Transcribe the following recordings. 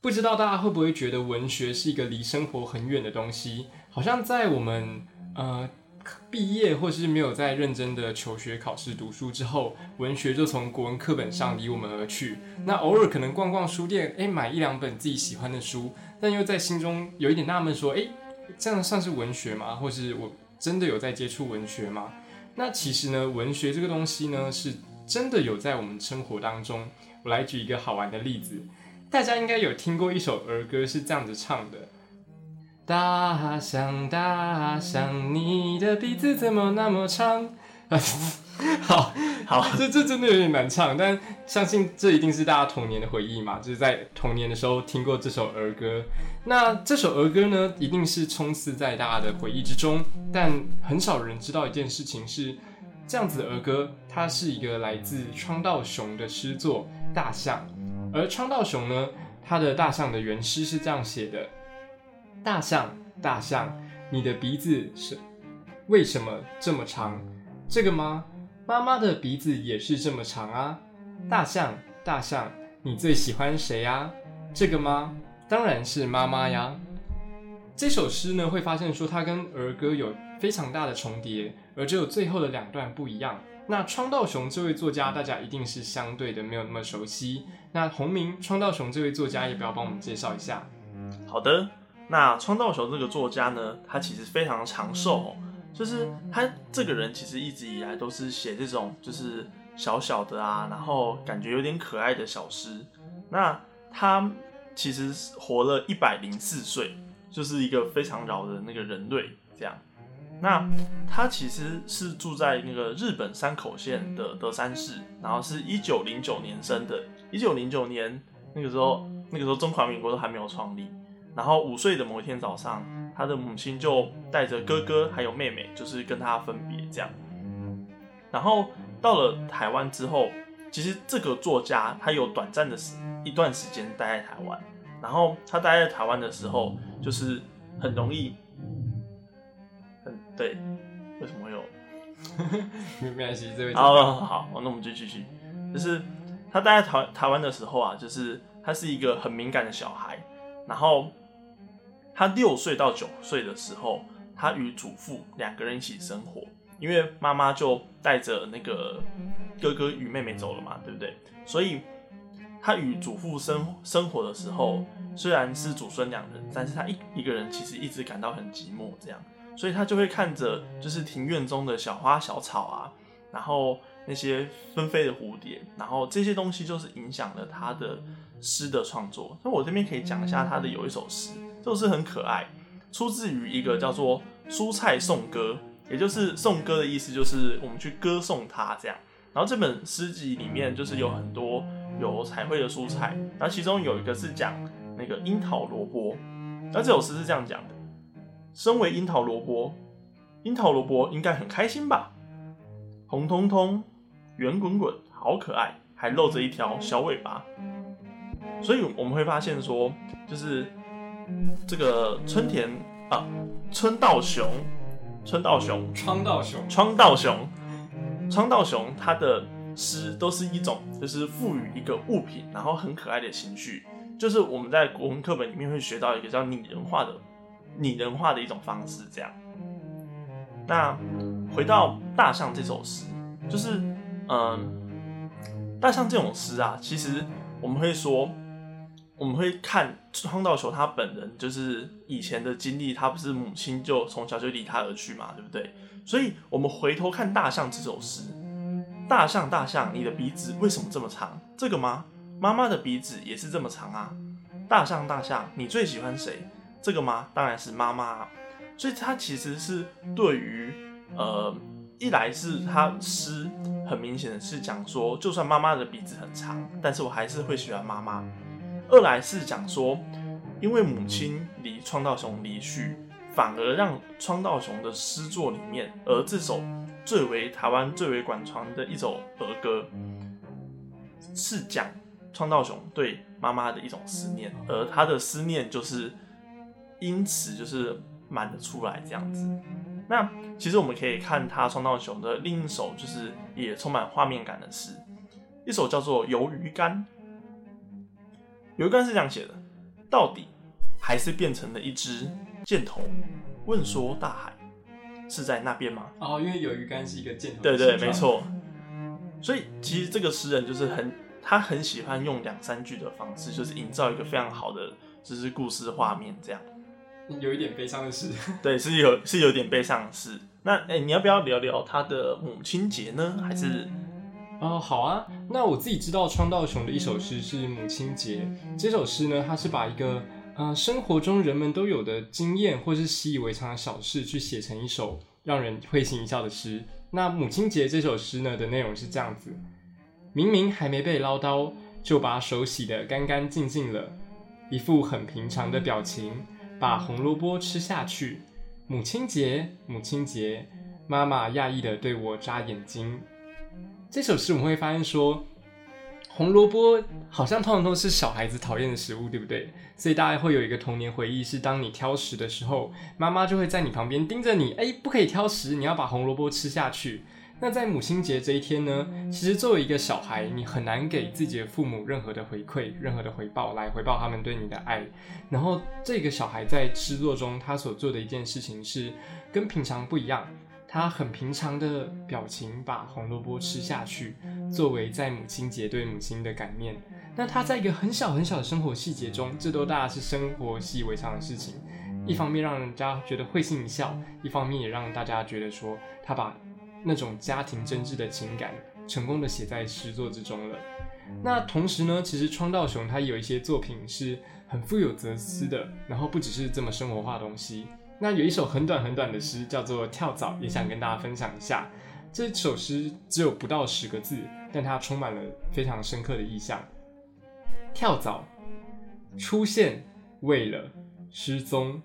不知道大家会不会觉得文学是一个离生活很远的东西？好像在我们呃毕业或是没有在认真的求学、考试、读书之后，文学就从国文课本上离我们而去。那偶尔可能逛逛书店，诶，买一两本自己喜欢的书，但又在心中有一点纳闷，说，诶，这样算是文学吗？或是我真的有在接触文学吗？那其实呢，文学这个东西呢，是真的有在我们生活当中。我来举一个好玩的例子。大家应该有听过一首儿歌，是这样子唱的：大象，大象，你的鼻子怎么那么长？好好，这这真的有点难唱，但相信这一定是大家童年的回忆嘛，就是在童年的时候听过这首儿歌。那这首儿歌呢，一定是冲刺在大家的回忆之中，但很少人知道一件事情是，这样子的儿歌，它是一个来自川道雄的诗作《大象》。而川道雄呢，他的大象的原诗是这样写的：大象，大象，你的鼻子是为什么这么长？这个吗？妈妈的鼻子也是这么长啊。大象，大象，你最喜欢谁呀？这个吗？当然是妈妈呀。这首诗呢，会发现说它跟儿歌有非常大的重叠，而只有最后的两段不一样。那川道雄这位作家，大家一定是相对的没有那么熟悉。那洪明，川道雄这位作家，也不要帮我们介绍一下。好的，那川道雄这个作家呢，他其实非常长寿，哦就是他这个人其实一直以来都是写这种就是小小的啊，然后感觉有点可爱的小诗。那他其实活了一百零四岁，就是一个非常老的那个人类这样。那他其实是住在那个日本山口县的德山市，然后是一九零九年生的。一九零九年那个时候，那个时候中华民国都还没有创立。然后五岁的某一天早上，他的母亲就带着哥哥还有妹妹，就是跟他分别这样。然后到了台湾之后，其实这个作家他有短暂的时一段时间待在台湾。然后他待在台湾的时候，就是很容易。对，为什么会有？没关系，这位好，好，那我们就继续。就是他待在台台湾的时候啊，就是他是一个很敏感的小孩。然后他六岁到九岁的时候，他与祖父两个人一起生活，因为妈妈就带着那个哥哥与妹妹走了嘛，对不对？所以他与祖父生生活的时候，虽然是祖孙两人，但是他一一个人其实一直感到很寂寞，这样。所以他就会看着，就是庭院中的小花小草啊，然后那些纷飞的蝴蝶，然后这些东西就是影响了他的诗的创作。那我这边可以讲一下他的有一首诗，这首诗很可爱，出自于一个叫做《蔬菜颂歌》，也就是颂歌的意思，就是我们去歌颂它这样。然后这本诗集里面就是有很多有彩绘的蔬菜，然后其中有一个是讲那个樱桃萝卜，那这首诗是这样讲的。身为樱桃萝卜，樱桃萝卜应该很开心吧？红彤彤，圆滚滚，好可爱，还露着一条小尾巴。所以我们会发现说，就是这个春田啊，春道雄，春道雄，川道雄，川道雄，川道雄，他的诗都是一种，就是赋予一个物品，然后很可爱的情绪。就是我们在国文课本里面会学到一个叫拟人化的。拟人化的一种方式，这样。那回到大象这首诗，就是，嗯，大象这种诗啊，其实我们会说，我们会看创道球他本人，就是以前的经历，他不是母亲就从小就离他而去嘛，对不对？所以我们回头看大象这首诗，大象大象，你的鼻子为什么这么长？这个吗？妈妈的鼻子也是这么长啊。大象大象，你最喜欢谁？这个吗？当然是妈妈，所以他其实是对于呃，一来是他诗很明显的是讲说，就算妈妈的鼻子很长，但是我还是会喜欢妈妈；二来是讲说，因为母亲离创道雄离去，反而让创道雄的诗作里面，而这首最为台湾最为广传的一首儿歌，是讲创道雄对妈妈的一种思念，而他的思念就是。因此就是满的出来这样子。那其实我们可以看他创造熊的另一首，就是也充满画面感的诗，一首叫做《鱿鱼干》。鱿鱼干是这样写的：到底还是变成了一只箭头，问说大海是在那边吗？哦，因为有鱼竿是一个箭头。对对，没。错。所以其实这个诗人就是很，他很喜欢用两三句的方式，就是营造一个非常好的就是故事画面，这样。有一点悲伤的事。对，是有是有点悲伤的事。那哎、你要不要聊聊他的母亲节呢？还是哦，好啊。那我自己知道川道雄的一首诗是《母亲节》。这首诗呢，它是把一个呃生活中人们都有的经验或是习以为常的小事，去写成一首让人会心一笑的诗。那《母亲节》这首诗呢的内容是这样子：明明还没被唠叨，就把手洗得干干净净了，一副很平常的表情，把红萝卜吃下去。母亲节，母亲节，妈妈讶异的对我眨眼睛。这首诗我们会发现说，红萝卜好像通常都是小孩子讨厌的食物，对不对？所以大家会有一个童年回忆，是当你挑食的时候，妈妈就会在你旁边盯着你，哎，不可以挑食，你要把红萝卜吃下去。那在母亲节这一天呢，其实作为一个小孩，你很难给自己的父母任何的回馈、任何的回报来回报他们对你的爱。然后这个小孩在诗作中，他所做的一件事情是跟平常不一样。他很平常的表情把红萝卜吃下去，作为在母亲节对母亲的感念。那他在一个很小很小的生活细节中，这都大家是生活习以为常的事情。一方面让人家觉得会心一笑，一方面也让大家觉得说他把那种家庭真挚的情感成功的写在诗作之中了。那同时呢，其实川道雄他有一些作品是很富有哲思的，然后不只是这么生活化的东西。那有一首很短很短的诗，叫做《跳蚤》，也想跟大家分享一下。这首诗只有不到十个字，但它充满了非常深刻的意象。跳蚤出现，为了失踪，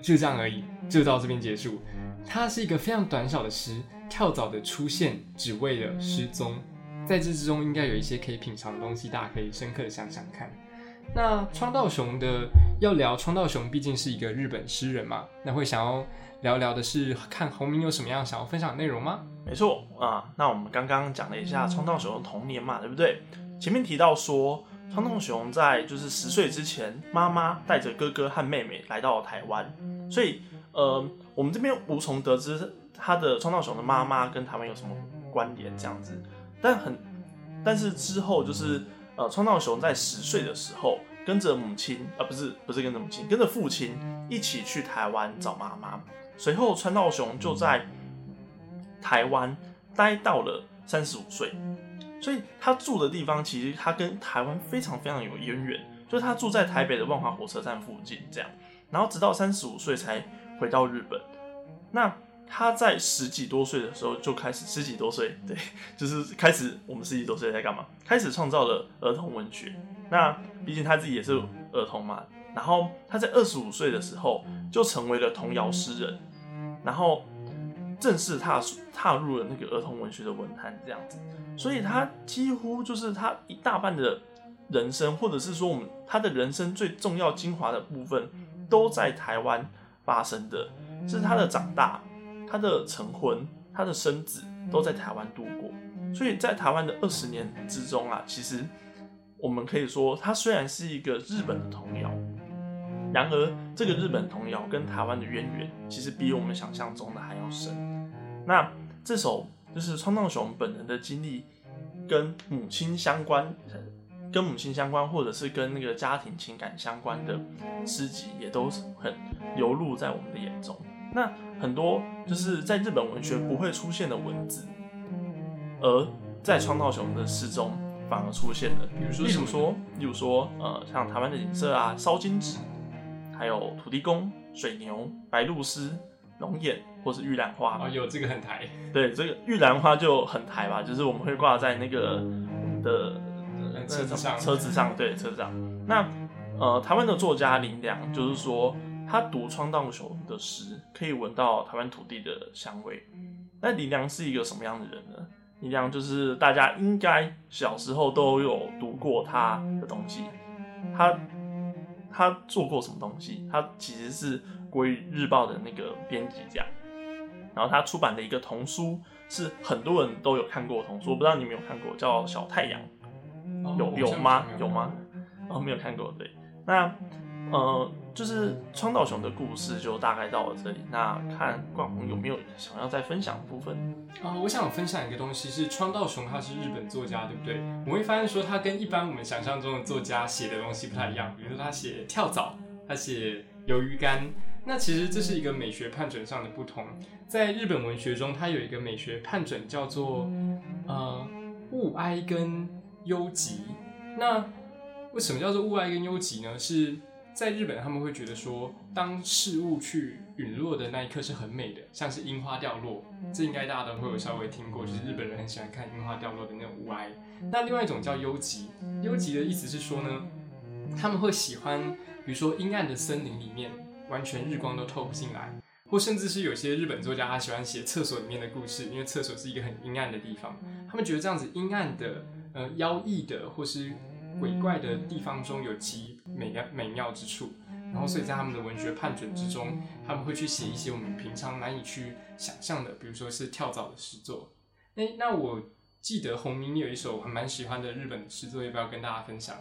就这样而已，就到这边结束。它是一个非常短小的诗，跳蚤的出现只为了失踪，在这之中应该有一些可以品尝的东西，大家可以深刻的想想看。那川道雄的要聊川道雄，毕竟是一个日本诗人嘛，那会想要聊聊的是看洪明有什么样想要分享的内容吗？没错啊，那我们刚刚讲了一下川道雄的童年嘛，对不对？前面提到说，川道雄在就是十岁之前，妈妈带着哥哥和妹妹来到了台湾，所以呃，我们这边无从得知他的川道雄的妈妈跟台湾有什么关联这样子，但很，但是之后就是呃，川道雄在十岁的时候，跟着母亲啊、不是不是跟着母亲，跟着父亲一起去台湾找妈妈，随后川道雄就在台湾待到了三十五岁，所以他住的地方其实他跟台湾非常非常有渊源，就是他住在台北的万华火车站附近这样，然后直到三十五岁才回到日本。那他在十几多岁的时候就开始，十几多岁，对，就是开始我们十几多岁在干嘛？开始创造了儿童文学。那毕竟他自己也是儿童嘛，然后他在二十五岁的时候就成为了童谣诗人，然后正式踏踏入了那个儿童文学的文坛这样子。所以他几乎就是他一大半的人生，或者是说我们他的人生最重要精华的部分，都在台湾发生的，是他的长大。他的成婚、他的生子都在台湾度过，所以在台湾的二十年之中啊，其实我们可以说，他虽然是一个日本的童谣，然而这个日本童谣跟台湾的渊源，其实比我们想象中的还要深。那这首就是川藏雄本人的经历，跟母亲相关，跟母亲相关，或者是跟那个家庭情感相关的诗集，也都很流露在我们的眼中。那很多就是在日本文学不会出现的文字，而在川道雄的诗中反而出现了。比如说例如说，例如说，呃，像台湾的景色啊，烧金纸，还有土地公、水牛、白鹭鸶、龙眼，或是玉兰花。哦，有这个很台，对，这个玉兰花就很台吧，就是我们会挂在那个的呃车子上车子上，对，车子上。那呃，台湾的作家林良就是说，他读川道雄的诗，可以闻到台湾土地的香味。那林良是一个什么样的人呢？林良就是大家应该小时候都有读过他的东西，他他做过什么东西？他其实是国语日报的那个编辑家。然后他出版的一个童书是很多人都有看过的童书，我不知道你们有看过，叫《小太阳》，有哦有吗？有吗？？哦，没有看过。对，那呃，就是川岛雄的故事就大概到了这里。那看冠宏有没有想要再分享的部分啊？我想分享一个东西，是川岛雄他是日本作家，对不对？我会发现说他跟一般我们想象中的作家写的东西不太一样。比如说他写跳蚤，他写鱿鱼干。那其实这是一个美学判准上的不同。在日本文学中，它有一个美学判准叫做呃物哀跟忧吉。那为什么叫做物哀跟忧吉呢？是在日本他们会觉得说，当事物去陨落的那一刻是很美的，像是樱花掉落，这应该大家都会有稍微听过，就是日本人很喜欢看樱花掉落的那种物哀。那另外一种叫忧吉，忧吉的意思是说呢，他们会喜欢，比如说阴暗的森林里面。完全日光都透不进来，或甚至是有些日本作家他喜欢写厕所里面的故事，因为厕所是一个很阴暗的地方，他们觉得这样子阴暗的、呃妖异的或是鬼怪的地方中有其美妙美妙之处，然后所以在他们的文学判准之中，他们会去写一些我们平常难以去想象的，比如说是跳蚤的诗作。哎，那我记得洪明有一首还蛮喜欢的日本的诗作，要不要跟大家分享？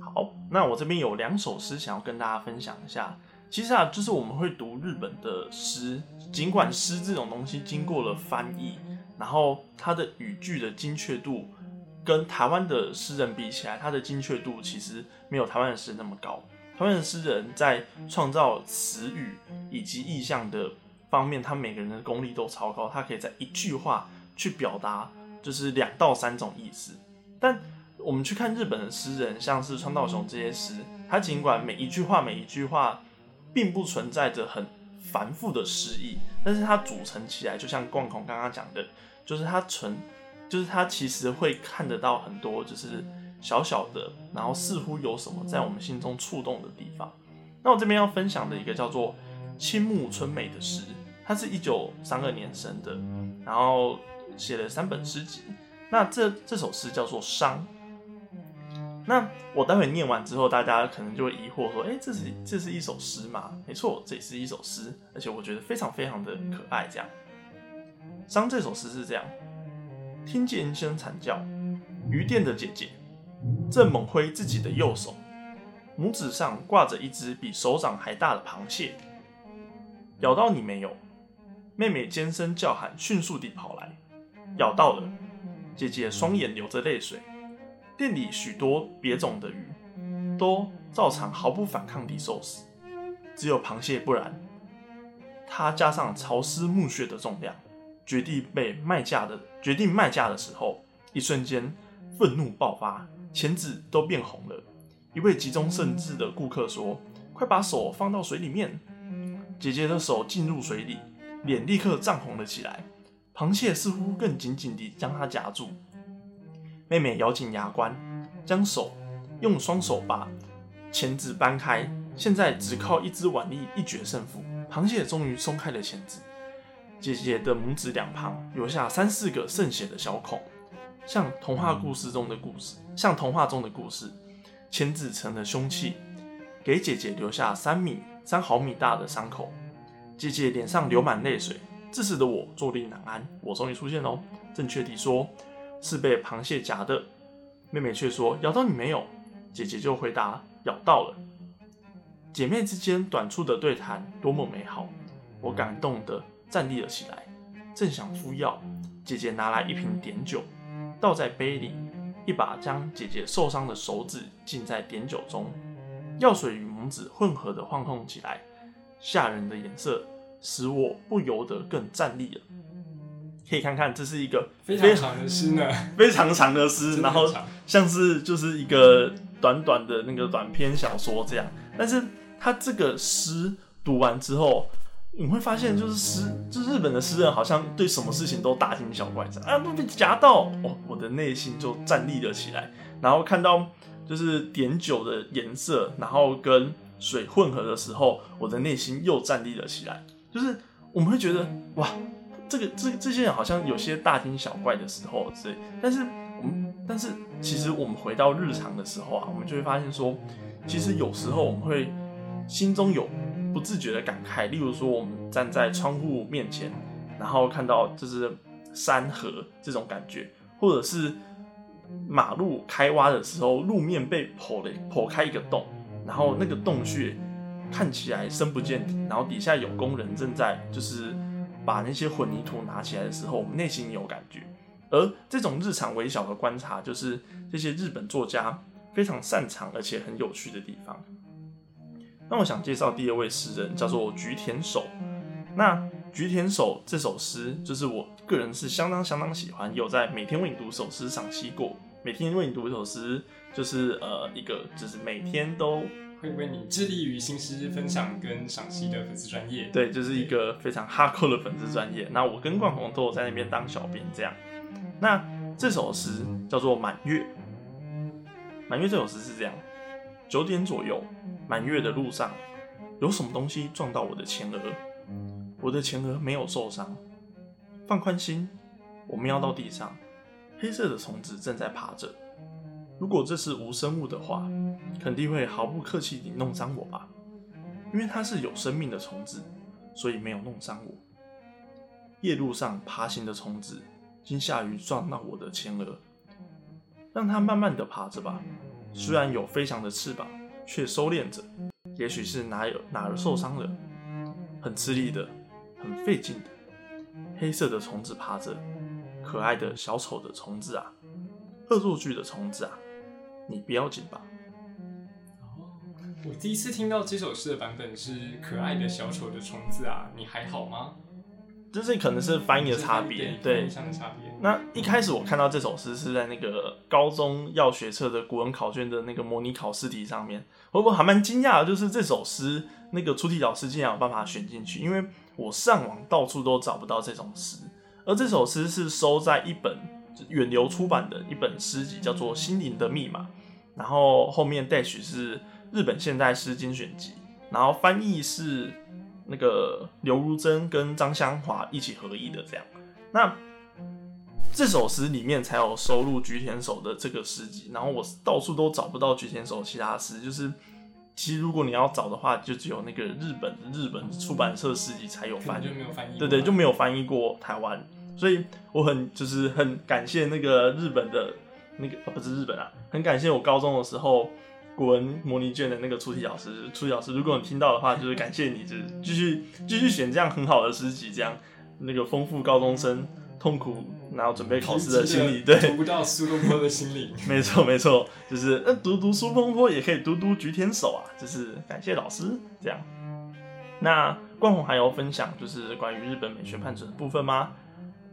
好，那我这边有两首诗想要跟大家分享一下。其实啊，就是我们会读日本的诗，尽管诗这种东西经过了翻译，然后它的语句的精确度跟台湾的诗人比起来，它的精确度其实没有台湾的诗人那么高。台湾的诗人在创造词语以及意象的方面，他每个人的功力都超高，他可以在一句话去表达就是两到三种意思。但我们去看日本的诗人，像是川岛雄这些诗，他尽管每一句话每一句话。并不存在着很繁复的诗意，但是它组成起来，就像冠孔刚刚讲的，就是它纯，就是他其实会看得到很多，就是小小的，然后似乎有什么在我们心中触动的地方。那我这边要分享的一个叫做青木春美的诗，他是一九三二年生的，然后写了三本诗集。那这这首诗叫做《伤》。那我待会念完之后，大家可能就会疑惑说：“哎，这是这是一首诗吗？”没错，这也是一首诗，而且我觉得非常非常的可爱。这样，伤这首诗是这样：听见一声惨叫，鱼店的姐姐正猛挥自己的右手，拇指上挂着一只比手掌还大的螃蟹，咬到你没有？妹妹尖声叫喊，迅速地跑来，咬到了，姐姐双眼流着泪水。店里许多别种的鱼，都照常毫不反抗地受死，只有螃蟹不然。它加上潮湿木屑的重量，决定被卖价的决定卖价的时候，一瞬间愤怒爆发，钳子都变红了。一位急中生智的顾客说：“快把手放到水里面。”姐姐的手进入水里，脸立刻涨红了起来，螃蟹似乎更紧紧地将她夹住。妹妹咬紧牙关，将手用双手把钳子搬开，现在只靠一只腕力一决胜负。螃蟹终于松开了钳子，姐姐的拇指两旁留下三四个渗血的小孔，像童话故事中的故事，像童话中的故事，钳子成了凶器，给姐姐留下三米三毫米大的伤口。姐姐脸上流满泪水，这时的我坐立难安。我终于出现喽，正确地说。是被螃蟹夹的，妹妹却说咬到你没有？姐姐就回答咬到了。姐妹之间短促的对谈多么美好，我感动的站立了起来，正想敷药，姐姐拿来一瓶碘酒，倒在杯里，一把将姐姐受伤的手指浸在碘酒中，药水与拇指混合的晃动起来，吓人的颜色使我不由得更站立了。可以看看，这是一个非常长的诗呢，非常长的诗，然后像是就是一个短短的那个短篇小说这样。但是他这个诗读完之后，你会发现，就是诗，就是日本的诗人好像对什么事情都大惊小怪，啊，不被夹到，哦，我的内心就站立了起来。然后看到就是碘酒的颜色，然后跟水混合的时候，我的内心又站立了起来。就是我们会觉得，哇。这个这这些人好像有些大惊小怪的时候，对，但是我们但是其实我们回到日常的时候啊，我们就会发现说，其实有时候我们会心中有不自觉的感慨，例如说我们站在窗户面前，然后看到就是山河这种感觉，或者是马路开挖的时候，路面被剖了剖开一个洞，然后那个洞穴看起来深不见底，然后底下有工人正在就是把那些混凝土拿起来的时候，我们内心有感觉。而这种日常微小的观察，就是这些日本作家非常擅长而且很有趣的地方。那我想介绍第二位诗人，叫做菊田守。那菊田守这首诗，就是我个人是相当相当喜欢，有在每天为你读首诗赏析过。每天为你读一首诗，就是呃一个就是每天都会为你致力于新诗分享跟赏析的粉丝专业。对，就是一个非常哈扣的粉丝专业。那我跟冠宏都有在那边当小编这样。那这首诗叫做《满月》。满月这首诗是这样：九点左右，满月的路上，有什么东西撞到我的前额？我的前额没有受伤。放宽心，我瞄到地上，黑色的虫子正在爬着。如果这是无生物的话，肯定会毫不客气地弄伤我吧？因为它是有生命的虫子，所以没有弄伤我。夜路上爬行的虫子。惊吓于撞到我的前额，让它慢慢的爬着吧。虽然有飞翔的翅膀，却收敛着。也许是哪有哪儿受伤了，很吃力的，很费劲的。黑色的虫子爬着，可爱的小丑的虫子啊，恶作剧的虫子啊，你不要紧吧？我第一次听到这首诗的版本是可爱的小丑的虫子啊，你还好吗？就是可能是翻译的差别，对。那一开始我看到这首诗是在那个高中要学册的古文考卷的那个模拟考试题上面，我我还蛮惊讶的，就是这首诗那个出题老师竟然有办法选进去，因为我上网到处都找不到这种诗，而这首诗是收在一本远流出版的一本诗集，叫做《心灵的密码》，然后后面 dash 是日本现代诗精选集，然后翻译是。那个刘如珍跟张香华一起合译的这样，那这首诗里面才有收录菊田守的这个诗集，然后我到处都找不到菊田守其他诗，就是其实如果你要找的话，就只有那个日本日本出版社诗集才有翻译，对对，就没有翻译过台湾，所以我很就是很感谢那个日本的那个不是日本啊，很感谢我高中的时候。古文模拟卷的那个出题老师，出题老师，如果你听到的话，就是感谢你，就是继续继续选这样很好的诗集，这样那个丰富高中生痛苦然后准备考试的心理，对，读不到苏东坡的心理，没错没错，就是那读读苏东坡也可以读读菊田守啊，就是感谢老师这样。那冠宏还有分享就是关于日本美学判准的部分吗？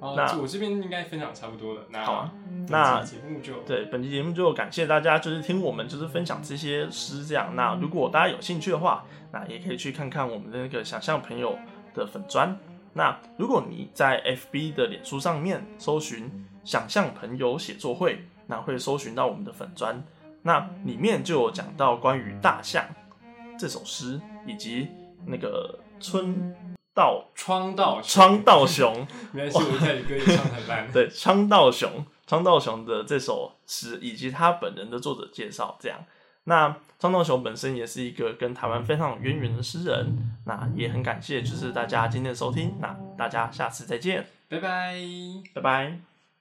那我这边应该分享差不多了。那好啊，那节目就对本期节目就感谢大家，就是听我们就是分享这些诗这样。那如果大家有兴趣的话，那也可以去看看我们的那个想象朋友的粉砖。那如果你在 FB 的脸书上面搜寻“想象朋友写作会”，那会搜寻到我们的粉砖。那里面就有讲到关于大象这首诗，以及那个春。道窗道窗道雄，没关系，我开始歌也唱很烂。对，窗道雄，窗道雄的这首诗以及他本人的作者介绍，这样。那窗道雄本身也是一个跟台湾非常有渊源的诗人。那也很感谢，就是大家今天的收听。那大家下次再见，拜拜，拜拜。